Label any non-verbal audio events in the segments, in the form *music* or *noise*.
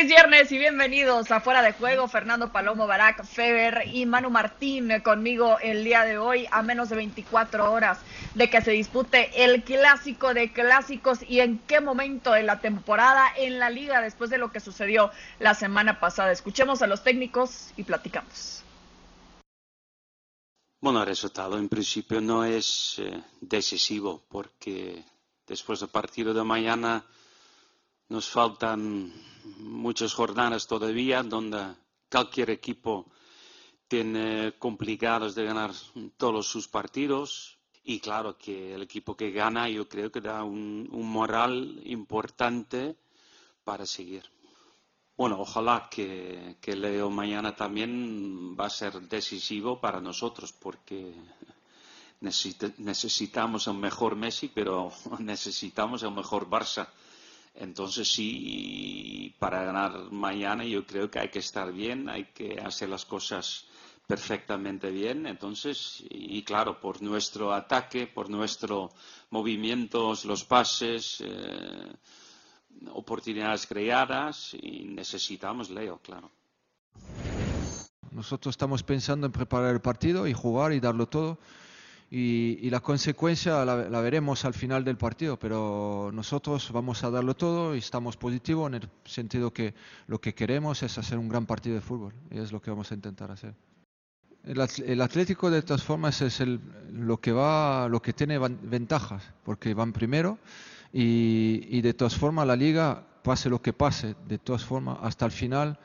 Feliz viernes y bienvenidos a Fuera de Juego. Fernando Palomo, Barak, Feber y Manu Martín conmigo el día de hoy a menos de 24 horas de que se dispute el clásico de clásicos y en qué momento de la temporada en la liga después de lo que sucedió la semana pasada. Escuchemos a los técnicos y platicamos. Bueno, el resultado en principio no es eh, decisivo porque después del partido de mañana nos faltan muchas jornadas todavía donde cualquier equipo tiene complicados de ganar todos sus partidos y claro que el equipo que gana yo creo que da un, moral importante para seguir. Bueno, ojalá que, que, Leo mañana también va a ser decisivo para nosotros porque necesitamos un mejor Messi, pero *laughs* necesitamos un mejor Barça. Entonces sí, para ganar mañana yo creo que hay que estar bien, hay que hacer las cosas perfectamente bien. Entonces, y claro, por nuestro ataque, por nuestros movimientos, los pases, eh, oportunidades creadas y necesitamos Leo, claro. Nosotros estamos pensando en preparar el partido y jugar y darlo todo y, la consecuencia la, veremos al final del partido, pero nosotros vamos a darlo todo y estamos positivos en el sentido que lo que queremos es hacer un gran partido de fútbol y es lo que vamos a intentar hacer. El, Atlético de todas formas es el, lo que va, lo que tiene ventajas, porque van primero y, y de todas formas la liga, pase lo que pase, de todas formas hasta el final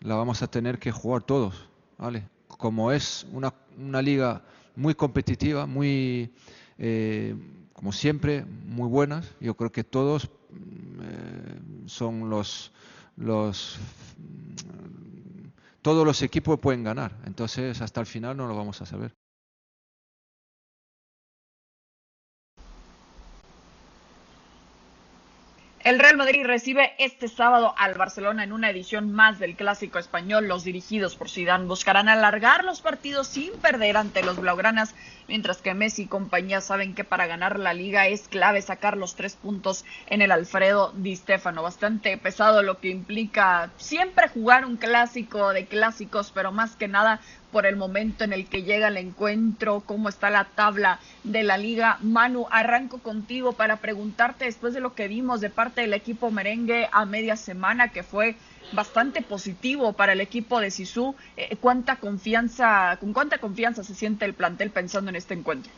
la vamos a tener que jugar todos, ¿vale? Como es una, una liga muy competitiva, muy, eh, como siempre, muy buenas. Yo creo que todos eh, son los, los, todos los equipos pueden ganar. Entonces, hasta el final no lo vamos a saber. El Real Madrid recibe este sábado al Barcelona en una edición más del Clásico Español. Los dirigidos por Zidane buscarán alargar los partidos sin perder ante los blaugranas, mientras que Messi y compañía saben que para ganar la liga es clave sacar los tres puntos en el Alfredo Di Stefano. Bastante pesado lo que implica siempre jugar un clásico de clásicos, pero más que nada por el momento en el que llega el encuentro, cómo está la tabla de la liga. Manu, arranco contigo para preguntarte después de lo que vimos de parte del equipo merengue a media semana, que fue bastante positivo para el equipo de Sisu, eh, cuánta confianza, con cuánta confianza se siente el plantel pensando en este encuentro.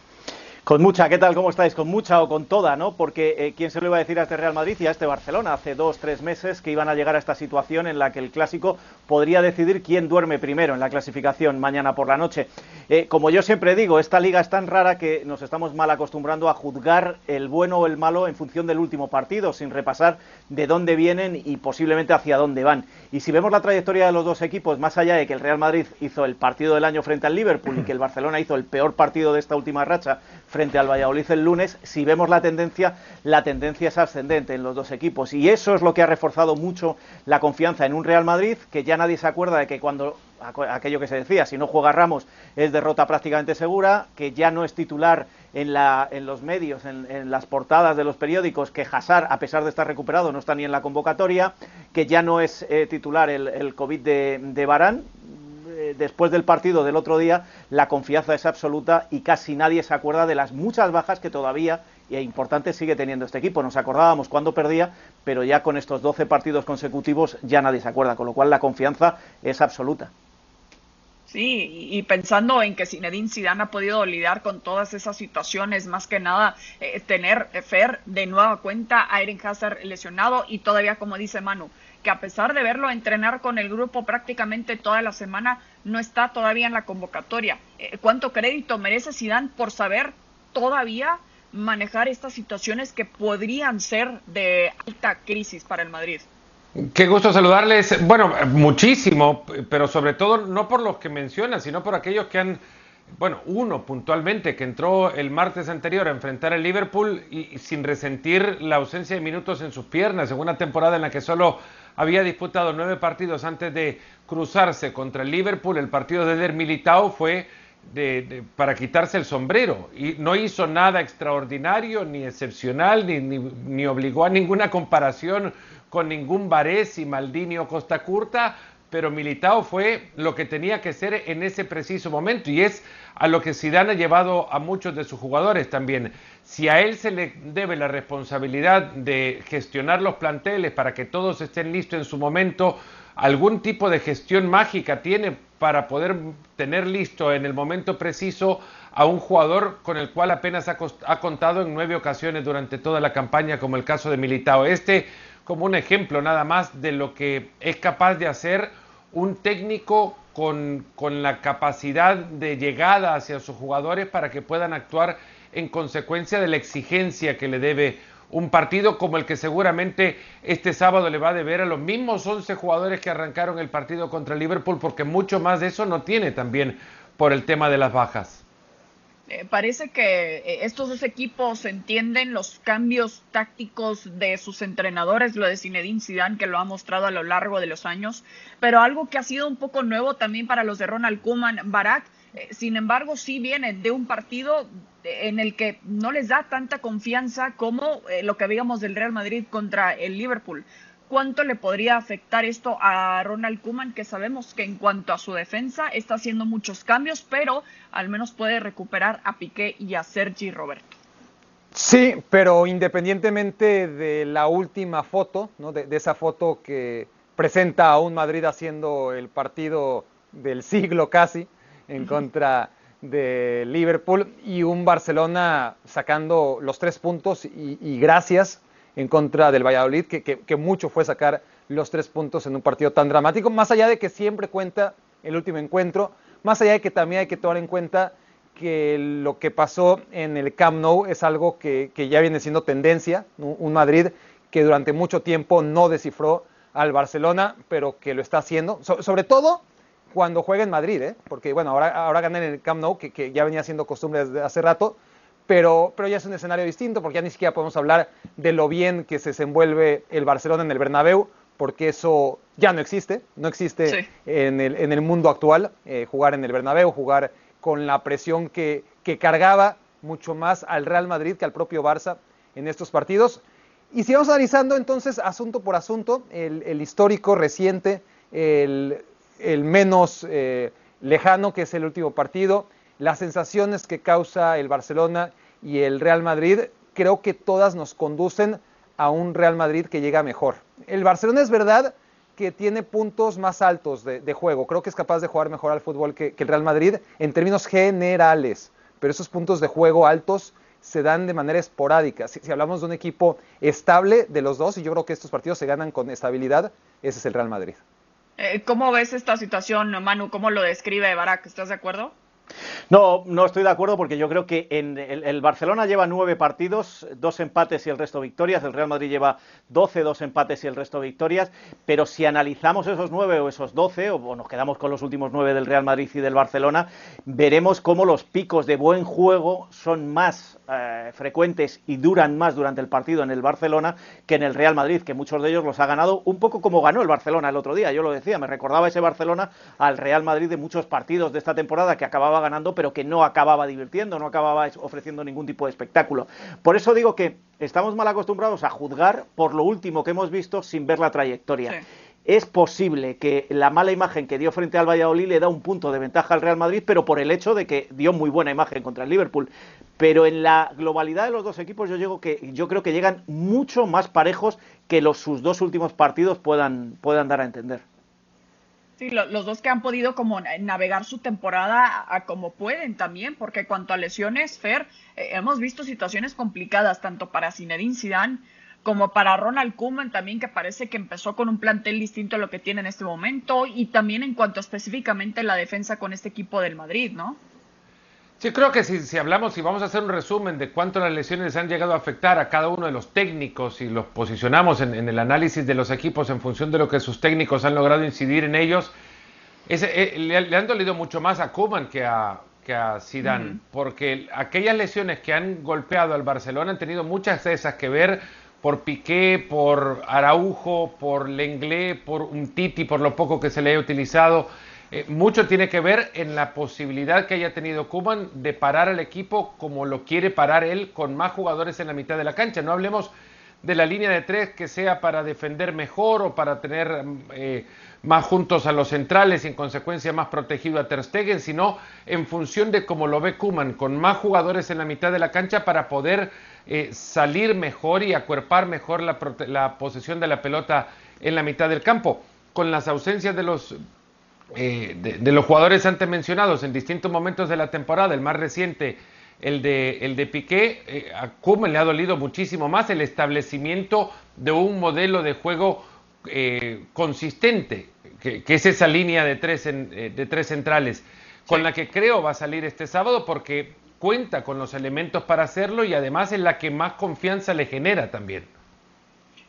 Con mucha, ¿qué tal? ¿Cómo estáis? Con mucha o con toda, ¿no? Porque eh, ¿quién se lo iba a decir a este Real Madrid y a este Barcelona hace dos, tres meses que iban a llegar a esta situación en la que el clásico podría decidir quién duerme primero en la clasificación mañana por la noche? Eh, como yo siempre digo, esta liga es tan rara que nos estamos mal acostumbrando a juzgar el bueno o el malo en función del último partido, sin repasar de dónde vienen y posiblemente hacia dónde van. Y si vemos la trayectoria de los dos equipos, más allá de que el Real Madrid hizo el partido del año frente al Liverpool y que el Barcelona hizo el peor partido de esta última racha frente al Valladolid el lunes, si vemos la tendencia, la tendencia es ascendente en los dos equipos. Y eso es lo que ha reforzado mucho la confianza en un Real Madrid, que ya nadie se acuerda de que cuando aquello que se decía, si no juega Ramos es derrota prácticamente segura, que ya no es titular en, la, en los medios, en, las portadas de los periódicos, que Hazard, a pesar de estar recuperado, no está ni en la convocatoria, que ya no es eh, titular el, COVID de, de Barán, eh, después del partido del otro día, la confianza es absoluta y casi nadie se acuerda de las muchas bajas que todavía y importantes sigue teniendo este equipo. Nos acordábamos cuando perdía, pero ya con estos 12 partidos consecutivos ya nadie se acuerda, con lo cual la confianza es absoluta. Sí, y pensando en que Zinedine Zidane ha podido lidiar con todas esas situaciones, más que nada eh, tener eh, Fer de nueva cuenta a Eren Hazard lesionado y todavía como dice Manu, que a pesar de verlo entrenar con el grupo prácticamente toda la semana, no está todavía en la convocatoria. Eh, ¿Cuánto crédito merece Zidane por saber todavía manejar estas situaciones que podrían ser de alta crisis para el Madrid? Qué gusto saludarles. Bueno, muchísimo, pero sobre todo no por los que mencionan, sino por aquellos que han, bueno, uno puntualmente que entró el martes anterior a enfrentar al Liverpool y, sin resentir la ausencia de minutos en sus piernas, en una temporada en la que solo había disputado nueve partidos antes de cruzarse contra el Liverpool. El partido de Der Militao fue para quitarse el sombrero. Y no hizo nada extraordinario, ni excepcional, ni, obligó a ninguna comparación con ningún Varese, Maldini o Costa Curta, pero Militao fue lo que tenía que ser en ese preciso momento y es a lo que Zidane ha llevado a muchos de sus jugadores también. Si a él se le debe la responsabilidad de gestionar los planteles para que todos estén listos en su momento, algún tipo de gestión mágica tiene para poder tener listo en el momento preciso a un jugador con el cual apenas ha, contado en nueve ocasiones durante toda la campaña, como el caso de Militao. Este como un ejemplo nada más de lo que es capaz de hacer un técnico con, con la capacidad de llegada hacia sus jugadores para que puedan actuar en consecuencia de la exigencia que le debe un partido como el que seguramente este sábado le va a deber a los mismos 11 jugadores que arrancaron el partido contra Liverpool, porque mucho más de eso no tiene también por el tema de las bajas. Eh, parece que eh, estos dos equipos entienden los cambios tácticos de sus entrenadores, lo de Zinedine Zidane que lo ha mostrado a lo largo de los años, pero algo que ha sido un poco nuevo también para los de Ronald Koeman, Barak, sin embargo sí vienen de un partido en el que no les da tanta confianza como lo que veíamos del Real Madrid contra el Liverpool cuánto le podría afectar esto a Ronald Kuman, que sabemos que en cuanto a su defensa está haciendo muchos cambios, pero al menos puede recuperar a Piqué y a Sergi Roberto. Sí, pero independientemente de la última foto, ¿no? de, esa foto que presenta a un Madrid haciendo el partido del siglo casi en contra de Liverpool y un Barcelona sacando los tres puntos y, gracias en contra del Valladolid, que, mucho fue sacar los tres puntos en un partido tan dramático, más allá de que siempre cuenta el último encuentro, más allá de que también hay que tomar en cuenta que lo que pasó en el Camp Nou es algo que, ya viene siendo tendencia, un Madrid que durante mucho tiempo no descifró al Barcelona, pero que lo está haciendo, sobre todo cuando juega en Madrid, ¿eh? porque bueno, ahora, ahora gana en el Camp Nou, que, que ya venía siendo costumbre desde hace rato, pero, pero ya es un escenario distinto porque ya ni siquiera podemos hablar de lo bien que se desenvuelve el Barcelona en el Bernabéu, porque eso ya no existe, no existe en, el, en, el, mundo actual, eh, jugar en el Bernabéu, jugar con la presión que, que, cargaba mucho más al Real Madrid que al propio Barça en estos partidos. Y si vamos analizando entonces asunto por asunto, el, el histórico reciente, el, el menos eh, lejano que es el último partido, las sensaciones que causa el Barcelona y el Real Madrid, creo que todas nos conducen a un Real Madrid que llega mejor. El Barcelona es verdad que tiene puntos más altos de, juego, creo que es capaz de jugar mejor al fútbol que, el Real Madrid en términos generales, pero esos puntos de juego altos se dan de manera esporádica. Si, hablamos de un equipo estable de los dos, y yo creo que estos partidos se ganan con estabilidad, ese es el Real Madrid. Eh, ¿Cómo ves esta situación, Manu? ¿Cómo lo describe Barak? ¿Estás de acuerdo? No, no estoy de acuerdo porque yo creo que en el, Barcelona lleva nueve partidos, dos empates y el resto victorias. El Real Madrid lleva doce, dos empates y el resto victorias. Pero si analizamos esos nueve o esos doce, o nos quedamos con los últimos nueve del Real Madrid y del Barcelona, veremos cómo los picos de buen juego son más eh, frecuentes y duran más durante el partido en el Barcelona que en el Real Madrid, que muchos de ellos los ha ganado un poco como ganó el Barcelona el otro día. Yo lo decía, me recordaba ese Barcelona al Real Madrid de muchos partidos de esta temporada que acababa ganando, pero que no acababa divirtiendo, no acababa ofreciendo ningún tipo de espectáculo. Por eso digo que estamos mal acostumbrados a juzgar por lo último que hemos visto sin ver la trayectoria. Es posible que la mala imagen que dio frente al Valladolid le da un punto de ventaja al Real Madrid, pero por el hecho de que dio muy buena imagen contra el Liverpool. Pero en la globalidad de los dos equipos yo, llego que, yo creo que llegan mucho más parejos que los, sus dos últimos partidos puedan, dar a entender. Sí, los dos que han podido como navegar su temporada a, como pueden también, porque cuanto a lesiones, Fer, eh, hemos visto situaciones complicadas tanto para Zinedine Zidane como para Ronald Koeman también, que parece que empezó con un plantel distinto a lo que tiene en este momento, y también en cuanto específicamente la defensa con este equipo del Madrid, ¿no? Sí, creo que si, si hablamos, y vamos a hacer un resumen de cuánto las lesiones han llegado a afectar a cada uno de los técnicos y los posicionamos en, el análisis de los equipos en función de lo que sus técnicos han logrado incidir en ellos, eh, le, han dolido mucho más a Koeman que a, que a Zidane, porque aquellas lesiones que han golpeado al Barcelona han tenido muchas de esas que ver por Piqué, por Araujo, por Lenglet, por un Titi, por lo poco que se le haya utilizado eh, mucho tiene que ver en la posibilidad que haya tenido Kuman de parar al equipo como lo quiere parar él, con más jugadores en la mitad de la cancha. No hablemos de la línea de tres que sea para defender mejor o para tener eh, más juntos a los centrales y en consecuencia más protegido a Ter Stegen, sino en función de cómo lo ve Kuman, con más jugadores en la mitad de la cancha para poder eh, salir mejor y acuerpar mejor la, la posesión de la pelota en la mitad del campo. Con las ausencias de los eh, de, los jugadores antes mencionados en distintos momentos de la temporada, el más reciente, el de, el de Piqué, eh, a Kuman le ha dolido muchísimo más el establecimiento de un modelo de juego eh, consistente, que, es esa línea de tres, de tres centrales, con la que creo va a salir este sábado porque cuenta con los elementos para hacerlo y además es la que más confianza le genera también.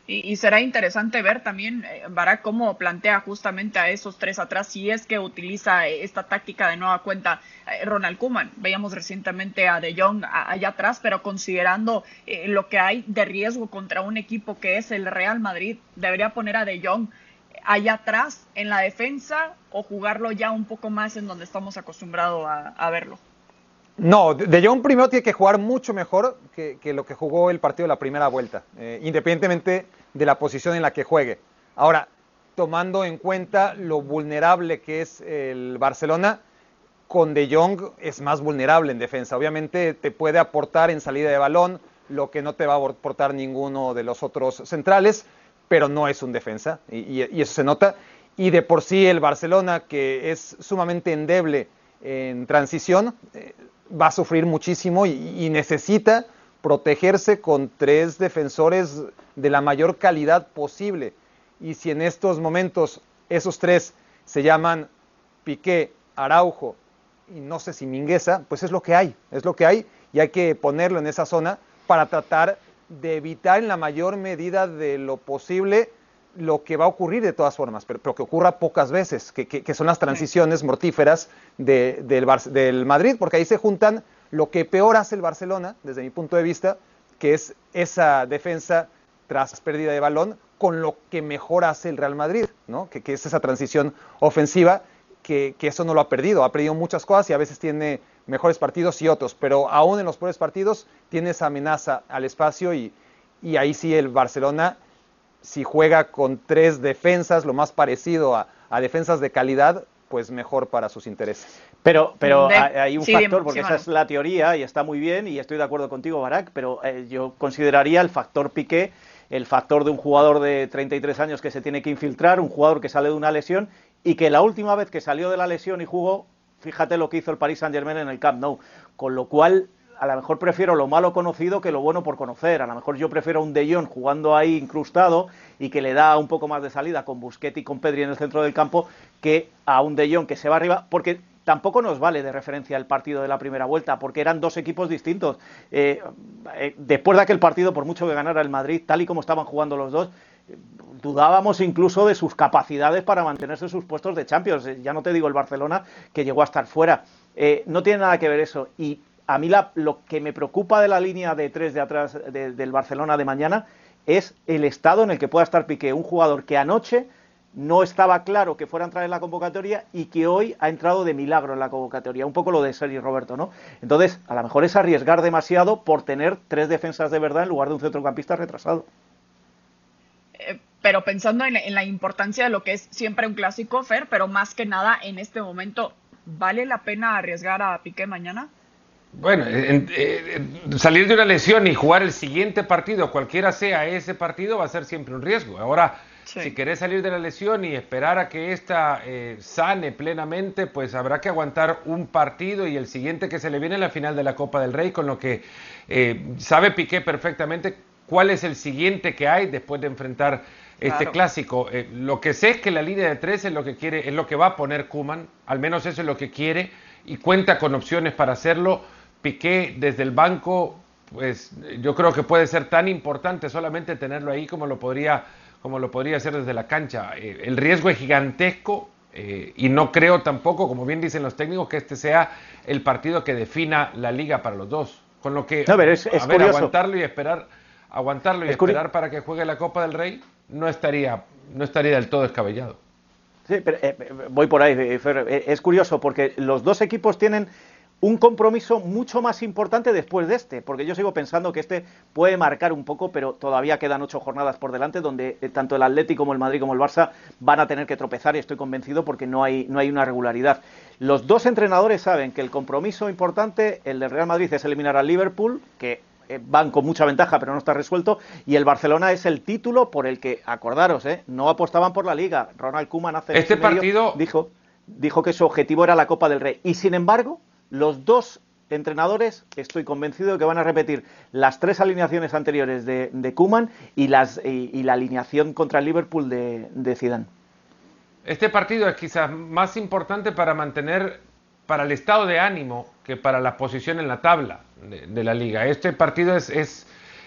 Y, será interesante ver también, eh, Barak, cómo plantea justamente a esos tres atrás, si es que utiliza eh, esta táctica de nueva cuenta eh, Ronald Kuman. Veíamos recientemente a De Jong allá atrás, pero considerando lo que hay de riesgo contra un equipo que es el Real Madrid, debería poner a De Jong allá atrás en la defensa o jugarlo ya un poco más en donde estamos acostumbrados a verlo. No, De Jong primero tiene que jugar mucho mejor que, lo que jugó el partido de la primera vuelta, eh, independientemente de la posición en la que juegue. Ahora, tomando en cuenta lo vulnerable que es el Barcelona, con De Jong es más vulnerable en defensa. Obviamente te puede aportar en salida de balón lo que no te va a aportar ninguno de los otros centrales, pero no es un defensa y, eso se nota. Y de por sí el Barcelona, que es sumamente endeble en transición, eh, va a sufrir muchísimo y, necesita protegerse con tres defensores de la mayor calidad posible. Y si en estos momentos esos tres se llaman Piqué, Araujo y no sé si Mingueza, pues es lo que hay, es lo que hay y hay que ponerlo en esa zona para tratar de evitar en la mayor medida de lo posible lo que va a ocurrir de todas formas, pero, que ocurra pocas veces, que, son las transiciones mortíferas del, del, Madrid, porque ahí se juntan lo que peor hace el Barcelona, desde mi punto de vista, que es esa defensa tras pérdida de balón, con lo que mejor hace el Real Madrid, ¿no? que, es esa transición ofensiva, que, eso no lo ha perdido, ha perdido muchas cosas y a veces tiene mejores partidos y otros, pero aún en los peores partidos tiene esa amenaza al espacio y, y ahí sí el Barcelona si juega con tres defensas, lo más parecido a, defensas de calidad, pues mejor para sus intereses. Pero, pero hay un factor, porque esa es la teoría y está muy bien y estoy de acuerdo contigo, Barak, pero eh, yo consideraría el factor Piqué, el factor de un jugador de 33 años que se tiene que infiltrar, un jugador que sale de una lesión y que la última vez que salió de la lesión y jugó, fíjate lo que hizo el Paris Saint-Germain en el Camp Nou, con lo cual a lo mejor prefiero lo malo conocido que lo bueno por conocer. A lo mejor yo prefiero un De Jong jugando ahí incrustado y que le da un poco más de salida con Busquets y con Pedri en el centro del campo que a un De Jong que se va arriba, porque tampoco nos vale de referencia el partido de la primera vuelta, porque eran dos equipos distintos. Eh, eh, después de aquel partido, por mucho que ganara el Madrid, tal y como estaban jugando los dos, dudábamos incluso de sus capacidades para mantenerse en sus puestos de Champions. Ya no te digo el Barcelona, que llegó a estar fuera. Eh, no tiene nada que ver eso. Y a mí lo que me preocupa de la línea de tres de atrás del Barcelona de mañana es el estado en el que pueda estar Piqué, un jugador que anoche no estaba claro que fuera a entrar en la convocatoria y que hoy ha entrado de milagro en la convocatoria. Un poco lo de Sergi Roberto, ¿no? Entonces, a lo mejor es arriesgar demasiado por tener tres defensas de verdad en lugar de un centrocampista retrasado. Eh, pero pensando en la importancia de lo que es siempre un clásico, Fer, pero más que nada en este momento, ¿vale la pena arriesgar a Piqué mañana? Bueno, eh, salir de una lesión y jugar el siguiente partido, cualquiera sea ese partido, va a ser siempre un riesgo. Ahora, si querés salir de la lesión y esperar a que ésta eh, sane plenamente, pues habrá que aguantar un partido y el siguiente que se le viene en la final de la Copa del Rey, con lo que eh, sabe Piqué perfectamente cuál es el siguiente que hay después de enfrentar este clásico. lo que sé es que la línea de tres es lo que quiere, es lo que va a poner Kuman, al menos eso es lo que quiere y cuenta con opciones para hacerlo Piqué desde el banco, pues yo creo que puede ser tan importante solamente tenerlo ahí como lo podría, como lo podría hacer desde la cancha. Eh, el riesgo es gigantesco eh, y no creo tampoco, como bien dicen los técnicos, que este sea el partido que defina la liga para los dos. Con lo que a ver, aguantarlo y esperar, aguantarlo y esperar para que juegue la Copa del Rey no estaría, no estaría del todo descabellado. Sí, pero eh, voy por ahí, Fer. Es curioso porque los dos equipos tienen un compromiso mucho más importante después de este, porque yo sigo pensando que este puede marcar un poco, pero todavía quedan ocho jornadas por delante donde eh, tanto el Atlético como el Madrid como el Barça van a tener que tropezar y estoy convencido porque no hay, no hay una regularidad. Los dos entrenadores saben que el compromiso importante, el del Real Madrid, es eliminar al Liverpool, que eh, van con mucha ventaja pero no está resuelto, y el Barcelona es el título por el que, acordaros, eh, no apostaban por la Liga. Ronald Koeman hace... Este partido... dijo, dijo que su objetivo era la Copa del Rey. Y sin embargo los dos entrenadores, estoy convencido de que van a repetir las tres alineaciones anteriores de, de Kuman y, las, y, la alineación contra el Liverpool de, de Zidane. Este partido es quizás más importante para mantener, para el estado de ánimo que para la posición en la tabla de, la liga. Este partido es, es,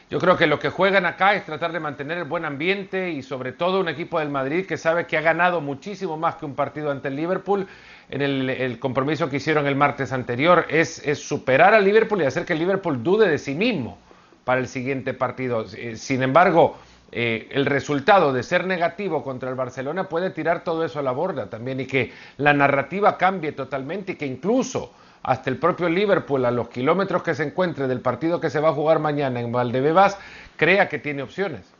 yo creo que lo que juegan acá es tratar de mantener el buen ambiente y sobre todo un equipo del Madrid que sabe que ha ganado muchísimo más que un partido ante el Liverpool en el, compromiso que hicieron el martes anterior, es, superar al Liverpool y hacer que el Liverpool dude de sí mismo para el siguiente partido. Eh, sin embargo, eh, el resultado de ser negativo contra el Barcelona puede tirar todo eso a la borda también y que la narrativa cambie totalmente y que incluso hasta el propio Liverpool a los kilómetros que se encuentre del partido que se va a jugar mañana en Valdebebas crea que tiene opciones.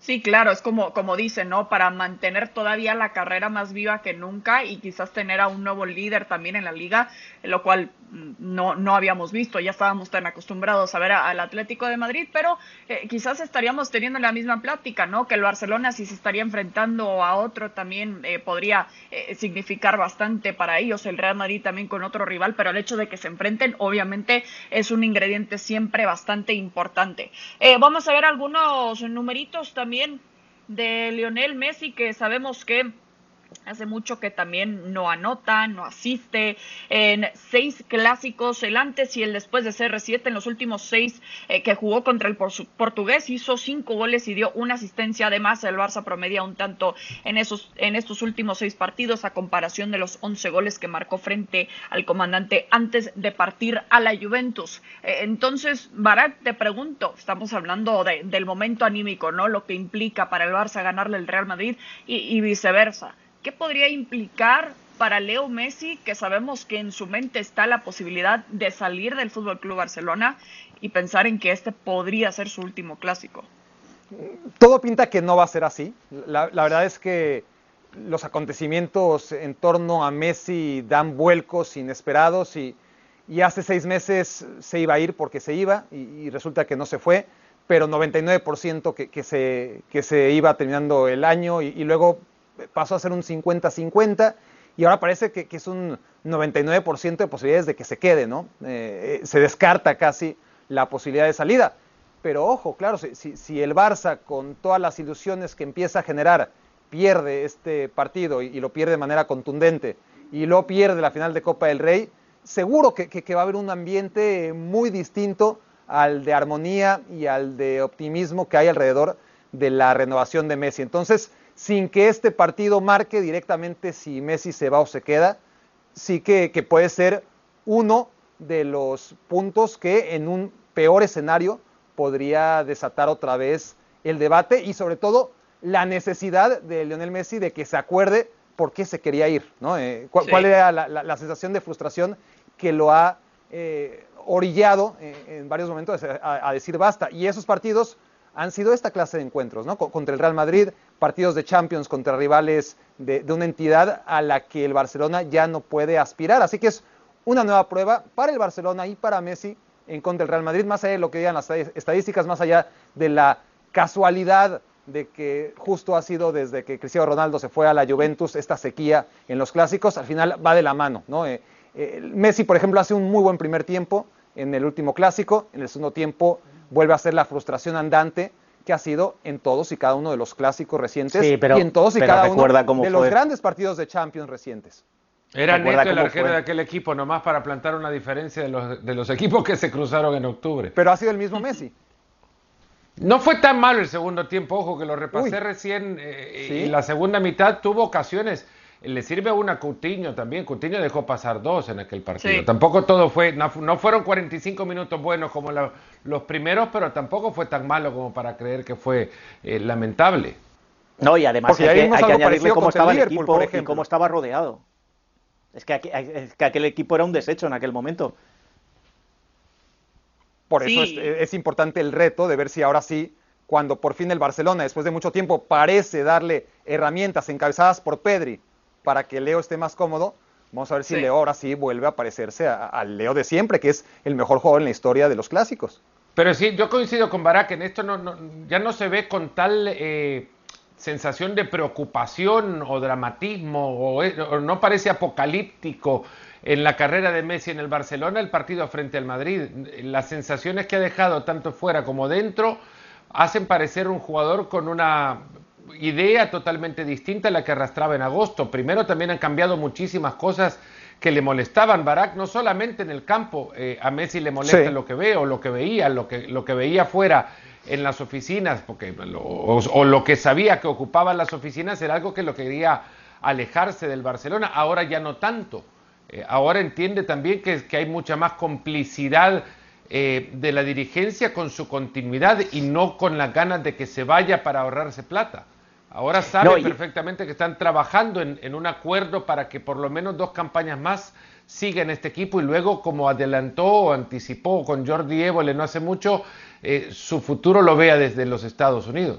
Sí, claro, es como, como dicen, ¿no? Para mantener todavía la carrera más viva que nunca y quizás tener a un nuevo líder también en la liga, lo cual mm, no, no habíamos visto, ya estábamos tan acostumbrados a ver al Atlético de Madrid, pero eh, quizás estaríamos teniendo la misma plática, ¿no? Que el Barcelona si se estaría enfrentando a otro también eh, podría eh, significar bastante para ellos, el Real Madrid también con otro rival, pero el hecho de que se enfrenten obviamente es un ingrediente siempre bastante importante. vamos a ver algunos numeritos también también de Lionel Messi, que sabemos que Hace mucho que también no anota, no asiste en seis clásicos, el antes y el después de CR7 en los últimos seis eh, que jugó contra el portugués, hizo cinco goles y dio una asistencia. Además, el Barça promedia un tanto en, esos, en estos últimos seis partidos a comparación de los once goles que marcó frente al comandante antes de partir a la Juventus. Eh, entonces, Barak, te pregunto, estamos hablando del momento anímico, ¿no? Lo que implica para el Barça ganarle el Real Madrid y viceversa. ¿Qué podría implicar para Leo Messi, que sabemos que en su mente está la posibilidad de salir del Fútbol Club Barcelona y pensar en que este podría ser su último clásico? Todo pinta que no va a ser así. La, verdad es que los acontecimientos en torno a Messi dan vuelcos inesperados y, hace seis meses se iba a ir porque se iba y, resulta que no se fue, pero 99% que, se, que se iba terminando el año y luego pasó a ser un 50-50 y ahora parece que, es un 99% de posibilidades de que se quede, ¿no? Eh, eh, se descarta casi la posibilidad de salida. Pero ojo, claro, si, el Barça con todas las ilusiones que empieza a generar pierde este partido y, lo pierde de manera contundente y lo pierde la final de Copa del Rey, seguro que, que, va a haber un ambiente muy distinto al de armonía y al de optimismo que hay alrededor de la renovación de Messi. Entonces, sin que este partido marque directamente si Messi se va o se queda, sí que, puede ser uno de los puntos que en un peor escenario podría desatar otra vez el debate y sobre todo la necesidad de Lionel Messi de que se acuerde por qué se quería ir, ¿no? Eh, ¿cuál, era la, sensación de frustración que lo ha eh, orillado eh, en varios momentos a, a, decir basta? Y esos partidos han sido esta clase de encuentros, ¿no? Contra el Real Madrid, partidos de Champions contra rivales de, una entidad a la que el Barcelona ya no puede aspirar. Así que es una nueva prueba para el Barcelona y para Messi en contra del Real Madrid, más allá de lo que digan las estadísticas, más allá de la casualidad de que justo ha sido desde que Cristiano Ronaldo se fue a la Juventus esta sequía en los clásicos, al final va de la mano. ¿no? Eh, eh, Messi, por ejemplo, hace un muy buen primer tiempo en el último clásico, en el segundo tiempo vuelve a ser la frustración andante que ha sido en todos y cada uno de los clásicos recientes y en todos y cada uno de los grandes partidos de Champions recientes. Era neto el arquero de aquel equipo, nomás para plantar una diferencia de los, de los equipos que se cruzaron en octubre. Pero ha sido el mismo Messi. No fue tan malo el segundo tiempo, ojo, que lo repasé recién. Eh, y la segunda mitad tuvo ocasiones le sirve a una Coutinho también. Coutinho dejó pasar dos en aquel partido. Tampoco todo fue, no, fueron 45 minutos buenos como los primeros, pero tampoco fue tan malo como para creer que fue eh, lamentable. No, y además hay que, añadirle cómo estaba el equipo y cómo estaba rodeado. Es que, es que aquel equipo era un desecho en aquel momento. Por eso es, importante el reto de ver si ahora sí, cuando por fin el Barcelona, después de mucho tiempo, parece darle herramientas encabezadas por Pedri para que Leo esté más cómodo, vamos a ver si Leo ahora sí vuelve a parecerse al Leo de siempre, que es el mejor jugador en la historia de los clásicos. Pero sí, yo coincido con Barak, en esto no, ya no se ve con tal eh, sensación de preocupación o dramatismo, o, no parece apocalíptico en la carrera de Messi en el Barcelona, el partido frente al Madrid. Las sensaciones que ha dejado tanto fuera como dentro hacen parecer un jugador con una idea totalmente distinta a la que arrastraba en agosto. Primero también han cambiado muchísimas cosas que le molestaban. Barak no solamente en el campo, eh, a Messi le molesta lo que ve o lo que veía, lo que, lo que veía fuera en las oficinas, porque, o, lo que sabía que ocupaban las oficinas era algo que lo quería alejarse del Barcelona, ahora ya no tanto. Eh, ahora entiende también que, que, hay mucha más complicidad eh, de la dirigencia con su continuidad y no con las ganas de que se vaya para ahorrarse plata. Ahora sabe perfectamente que están trabajando en, un acuerdo para que por lo menos dos campañas más sigan este equipo y luego, como adelantó o anticipó con Jordi Évole no hace mucho, eh, su futuro lo vea desde los Estados Unidos.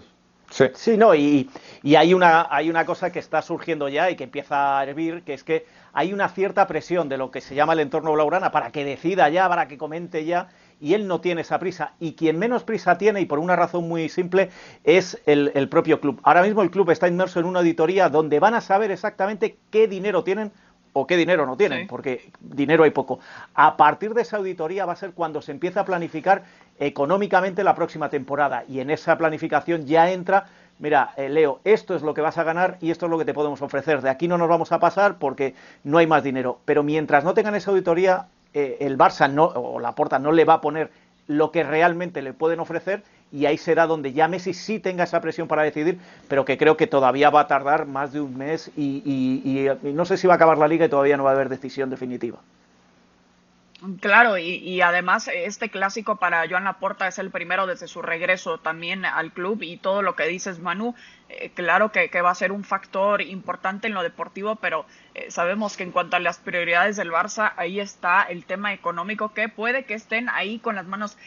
Sí, sí no, y, y, hay, una, hay una cosa que está surgiendo ya y que empieza a hervir, que es que hay una cierta presión de lo que se llama el entorno blaugrana para que decida ya, para que comente ya, y él no tiene esa prisa. Y quien menos prisa tiene, y por una razón muy simple, es el, propio club. Ahora mismo el club está inmerso en una auditoría donde van a saber exactamente qué dinero tienen o qué dinero no tienen, porque dinero hay poco. A partir de esa auditoría va a ser cuando se empieza a planificar económicamente la próxima temporada y en esa planificación ya entra, mira, eh, Leo, esto es lo que vas a ganar y esto es lo que te podemos ofrecer. De aquí no nos vamos a pasar porque no hay más dinero. Pero mientras no tengan esa auditoría, eh, el Barça no, o la Porta no le va a poner lo que realmente le pueden ofrecer y ahí será donde ya Messi sí tenga esa presión para decidir, pero que creo que todavía va a tardar más de un mes y no sé si va a acabar la liga y todavía no va a haber decisión definitiva. Claro, y, además este clásico para Joan Laporta es el primero desde su regreso también al club y todo lo que dices Manu, eh, claro que, va a ser un factor importante en lo deportivo, pero eh, sabemos que en cuanto a las prioridades del Barça, ahí está el tema económico que puede que estén ahí con las manos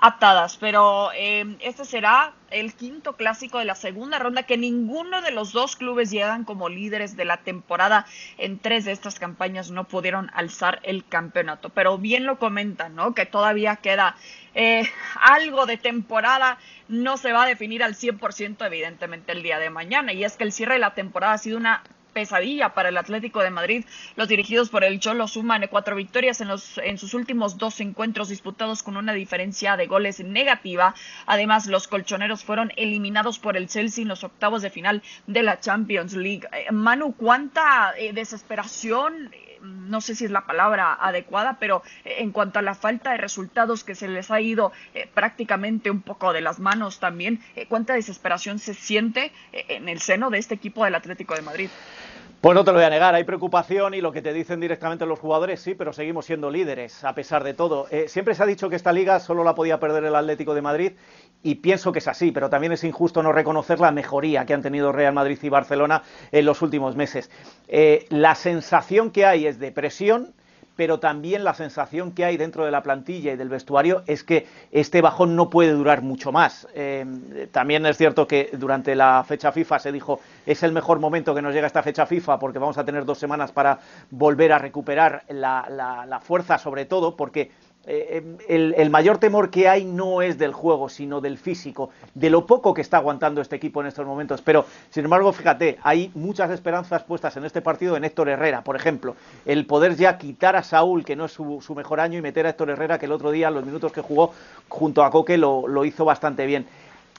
atadas, pero eh, este será el quinto clásico de la segunda ronda que ninguno de los dos clubes llegan como líderes de la temporada. En tres de estas campañas no pudieron alzar el campeonato, pero bien lo comentan, ¿no? Que todavía queda eh, algo de temporada no se va a definir al 100% evidentemente el día de mañana y es que el cierre de la temporada ha sido una pesadilla para el Atlético de Madrid. Los dirigidos por el Cholo suman cuatro victorias en, los, en sus últimos dos encuentros disputados con una diferencia de goles negativa. Además, los colchoneros fueron eliminados por el Chelsea en los octavos de final de la Champions League. Eh, Manu, ¿cuánta eh, desesperación? No sé si es la palabra adecuada, pero en cuanto a la falta de resultados que se les ha ido prácticamente un poco de las manos también, ¿cuánta desesperación se siente en el seno de este equipo del Atlético de Madrid? Pues no te lo voy a negar, hay preocupación y lo que te dicen directamente los jugadores, sí, pero seguimos siendo líderes a pesar de todo. Eh, siempre se ha dicho que esta liga solo la podía perder el Atlético de Madrid y pienso que es así, pero también es injusto no reconocer la mejoría que han tenido Real Madrid y Barcelona en los últimos meses. Eh, la sensación que hay es de presión, pero también la sensación que hay dentro de la plantilla y del vestuario es que este bajón no puede durar mucho más. Eh, también es cierto que durante la fecha FIFA se dijo es el mejor momento que nos llega esta fecha FIFA porque vamos a tener dos semanas para volver a recuperar la fuerza sobre todo porque eh, el, mayor temor que hay no es del juego, sino del físico, de lo poco que está aguantando este equipo en estos momentos. Pero, sin embargo, fíjate, hay muchas esperanzas puestas en este partido en Héctor Herrera, por ejemplo. El poder ya quitar a Saúl, que no es su, mejor año, y meter a Héctor Herrera, que el otro día, los minutos que jugó junto a Coque, lo hizo bastante bien.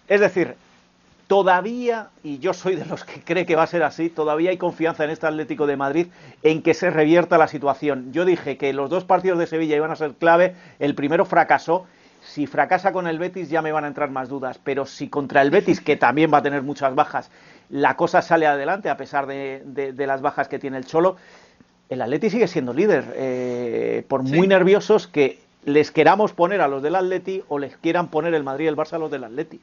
Es decir, todavía, y yo soy de los que cree que va a ser así, todavía hay confianza en este Atlético de Madrid en que se revierta la situación. Yo dije que los dos partidos de Sevilla iban a ser clave, el primero fracasó, si fracasa con el Betis ya me van a entrar más dudas, pero si contra el Betis, que también va a tener muchas bajas, la cosa sale adelante a pesar de, las bajas que tiene el Cholo, el Atleti sigue siendo líder, eh, por muy nerviosos que les queramos poner a los del Atleti o les quieran poner el Madrid y el Barça a los del Atleti.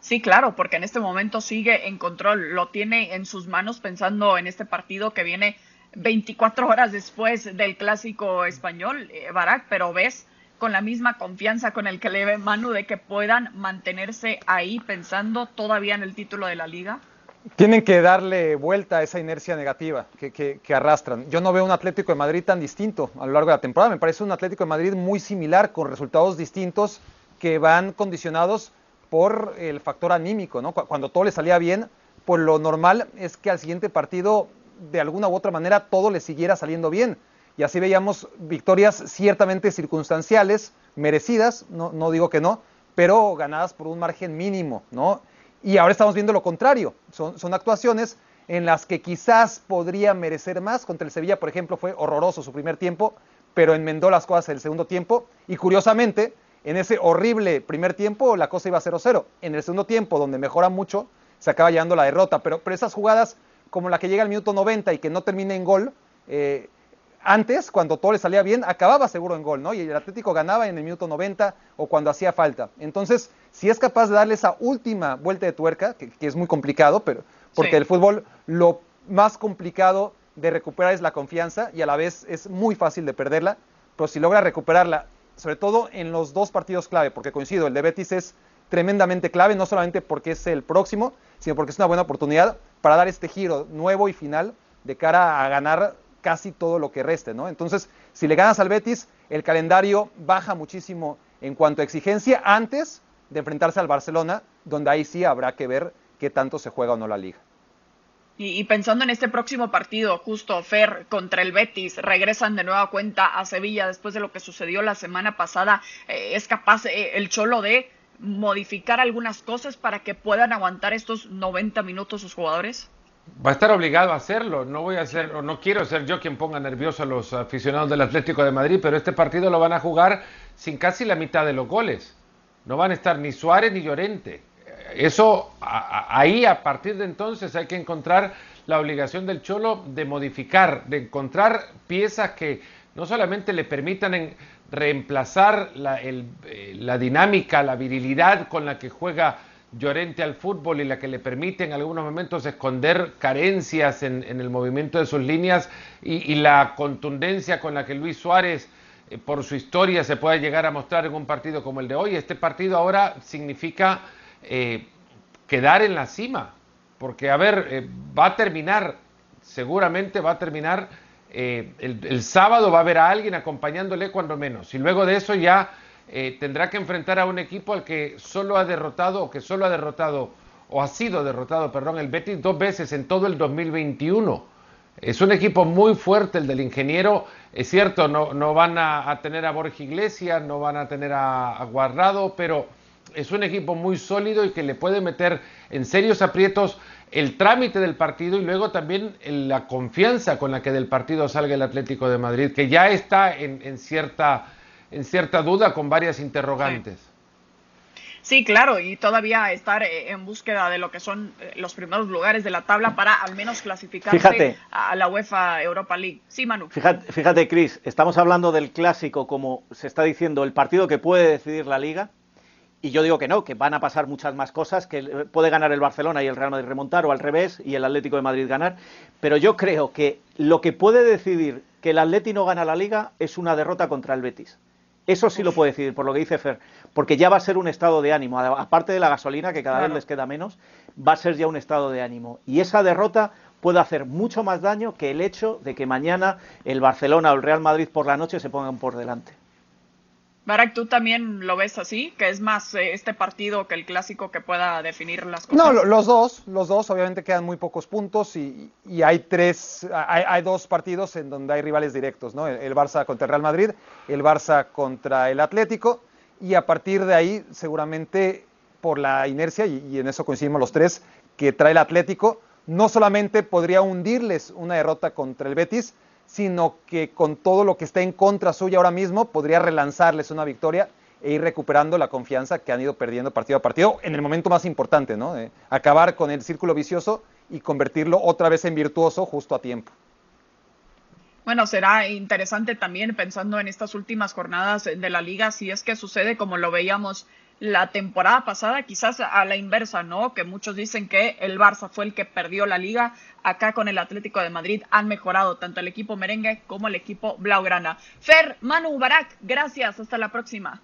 Sí, claro, porque en este momento sigue en control, lo tiene en sus manos pensando en este partido que viene 24 horas después del clásico español, eh, Barak, pero ves con la misma confianza con el que le ve Manu de que puedan mantenerse ahí pensando todavía en el título de la liga. Tienen que darle vuelta a esa inercia negativa que, que, arrastran. Yo no veo un Atlético de Madrid tan distinto a lo largo de la temporada. Me parece un Atlético de Madrid muy similar, con resultados distintos que van condicionados por el factor anímico, ¿no? Cuando todo le salía bien, pues lo normal es que al siguiente partido, de alguna u otra manera, todo le siguiera saliendo bien. Y así veíamos victorias ciertamente circunstanciales, merecidas, no, digo que no, pero ganadas por un margen mínimo, ¿no? Y ahora estamos viendo lo contrario, son, son actuaciones en las que quizás podría merecer más. Contra el Sevilla, por ejemplo, fue horroroso su primer tiempo, pero enmendó las cosas el segundo tiempo. Y curiosamente, en ese horrible primer tiempo la cosa iba 0-0. En el segundo tiempo, donde mejora mucho, se acaba llevando la derrota. Pero, pero esas jugadas como la que llega al minuto 90 y que no termina en gol, eh, antes, cuando todo le salía bien, acababa seguro en gol, ¿no? Y el Atlético ganaba en el minuto 90 o cuando hacía falta. Entonces, si es capaz de darle esa última vuelta de tuerca, que, es muy complicado, pero porque el fútbol lo más complicado de recuperar es la confianza y a la vez es muy fácil de perderla, pero si logra recuperarla sobre todo en los dos partidos clave, porque coincido, el de Betis es tremendamente clave, no solamente porque es el próximo, sino porque es una buena oportunidad para dar este giro nuevo y final de cara a ganar casi todo lo que reste, ¿no? Entonces, si le ganas al Betis, el calendario baja muchísimo en cuanto a exigencia antes de enfrentarse al Barcelona, donde ahí sí habrá que ver qué tanto se juega o no la liga. Y, pensando en este próximo partido, justo Fer contra el Betis, regresan de nueva cuenta a Sevilla después de lo que sucedió la semana pasada. Eh, ¿Es capaz eh, el Cholo de modificar algunas cosas para que puedan aguantar estos 90 minutos sus jugadores? Va a estar obligado a hacerlo. No voy a ser, o no quiero ser yo quien ponga nervioso a los aficionados del Atlético de Madrid, pero este partido lo van a jugar sin casi la mitad de los goles. No van a estar ni Suárez ni Llorente eso ahí a partir de entonces hay que encontrar la obligación del Cholo de modificar, de encontrar piezas que no solamente le permitan reemplazar eh, la, dinámica, la virilidad con la que juega Llorente al fútbol y la que le permite en algunos momentos esconder carencias en, el movimiento de sus líneas y, la contundencia con la que Luis Suárez eh, por su historia se puede llegar a mostrar en un partido como el de hoy. Este partido ahora significa eh, quedar en la cima, porque a ver, eh, va a terminar, seguramente va a terminar, eh, el, sábado va a haber a alguien acompañándole cuando menos, y luego de eso ya tendrá que enfrentar a un equipo al que solo ha derrotado, o que solo ha derrotado, o ha sido derrotado, perdón, el Betis dos veces en todo el 2021. Es un equipo muy fuerte el del ingeniero. Es cierto, no, van a, tener a Borja Iglesias, no van a tener a, a Guardado, pero es un equipo muy sólido y que le puede meter en serios aprietos el trámite del partido y luego también la confianza con la que del partido salga el Atlético de Madrid, que ya está en, cierta, en cierta duda con varias interrogantes. Sí. claro, y todavía estar eh, en búsqueda de lo que son eh, los primeros lugares de la tabla para al menos clasificarse a la UEFA Europa League. Sí, Manu. Fíjate, fíjate, Cris, estamos hablando del clásico, como se está diciendo, el partido que puede decidir la liga y yo digo que no, que van a pasar muchas más cosas, que puede ganar el Barcelona y el Real Madrid remontar, o al revés, y el Atlético de Madrid ganar. Pero yo creo que lo que puede decidir que el Atlético no gana la liga es una derrota contra el Betis. Eso sí lo puede decidir, por lo que dice Fer, porque ya va a ser un estado de ánimo. Aparte de la gasolina, que cada vez les queda menos, va a ser ya un estado de ánimo. Y esa derrota puede hacer mucho más daño que el hecho de que mañana el Barcelona o el Real Madrid por la noche se pongan por delante. Barak, ¿tú también lo ves así? ¿Que es más eh, este partido que el clásico que pueda definir las cosas? No, los dos, los dos, obviamente quedan muy pocos puntos y, hay tres, hay, dos partidos en donde hay rivales directos, ¿no? El, Barça contra el Real Madrid, el Barça contra el Atlético y a partir de ahí seguramente por la inercia, y, y en eso coincidimos los tres, que trae el Atlético, no solamente podría hundirles una derrota contra el Betis, sino que con todo lo que está en contra suya ahora mismo podría relanzarles una victoria e ir recuperando la confianza que han ido perdiendo partido a partido en el momento más importante, ¿no? acabar con el círculo vicioso y convertirlo otra vez en virtuoso justo a tiempo. Bueno, será interesante también pensando en estas últimas jornadas de la liga, si es que sucede como lo veíamos la temporada pasada, quizás a la inversa, ¿no? Que muchos dicen que el Barça fue el que perdió la liga. Acá con el Atlético de Madrid han mejorado tanto el equipo merengue como el equipo blaugrana. Fer, Manu, Barak, gracias. Hasta la próxima.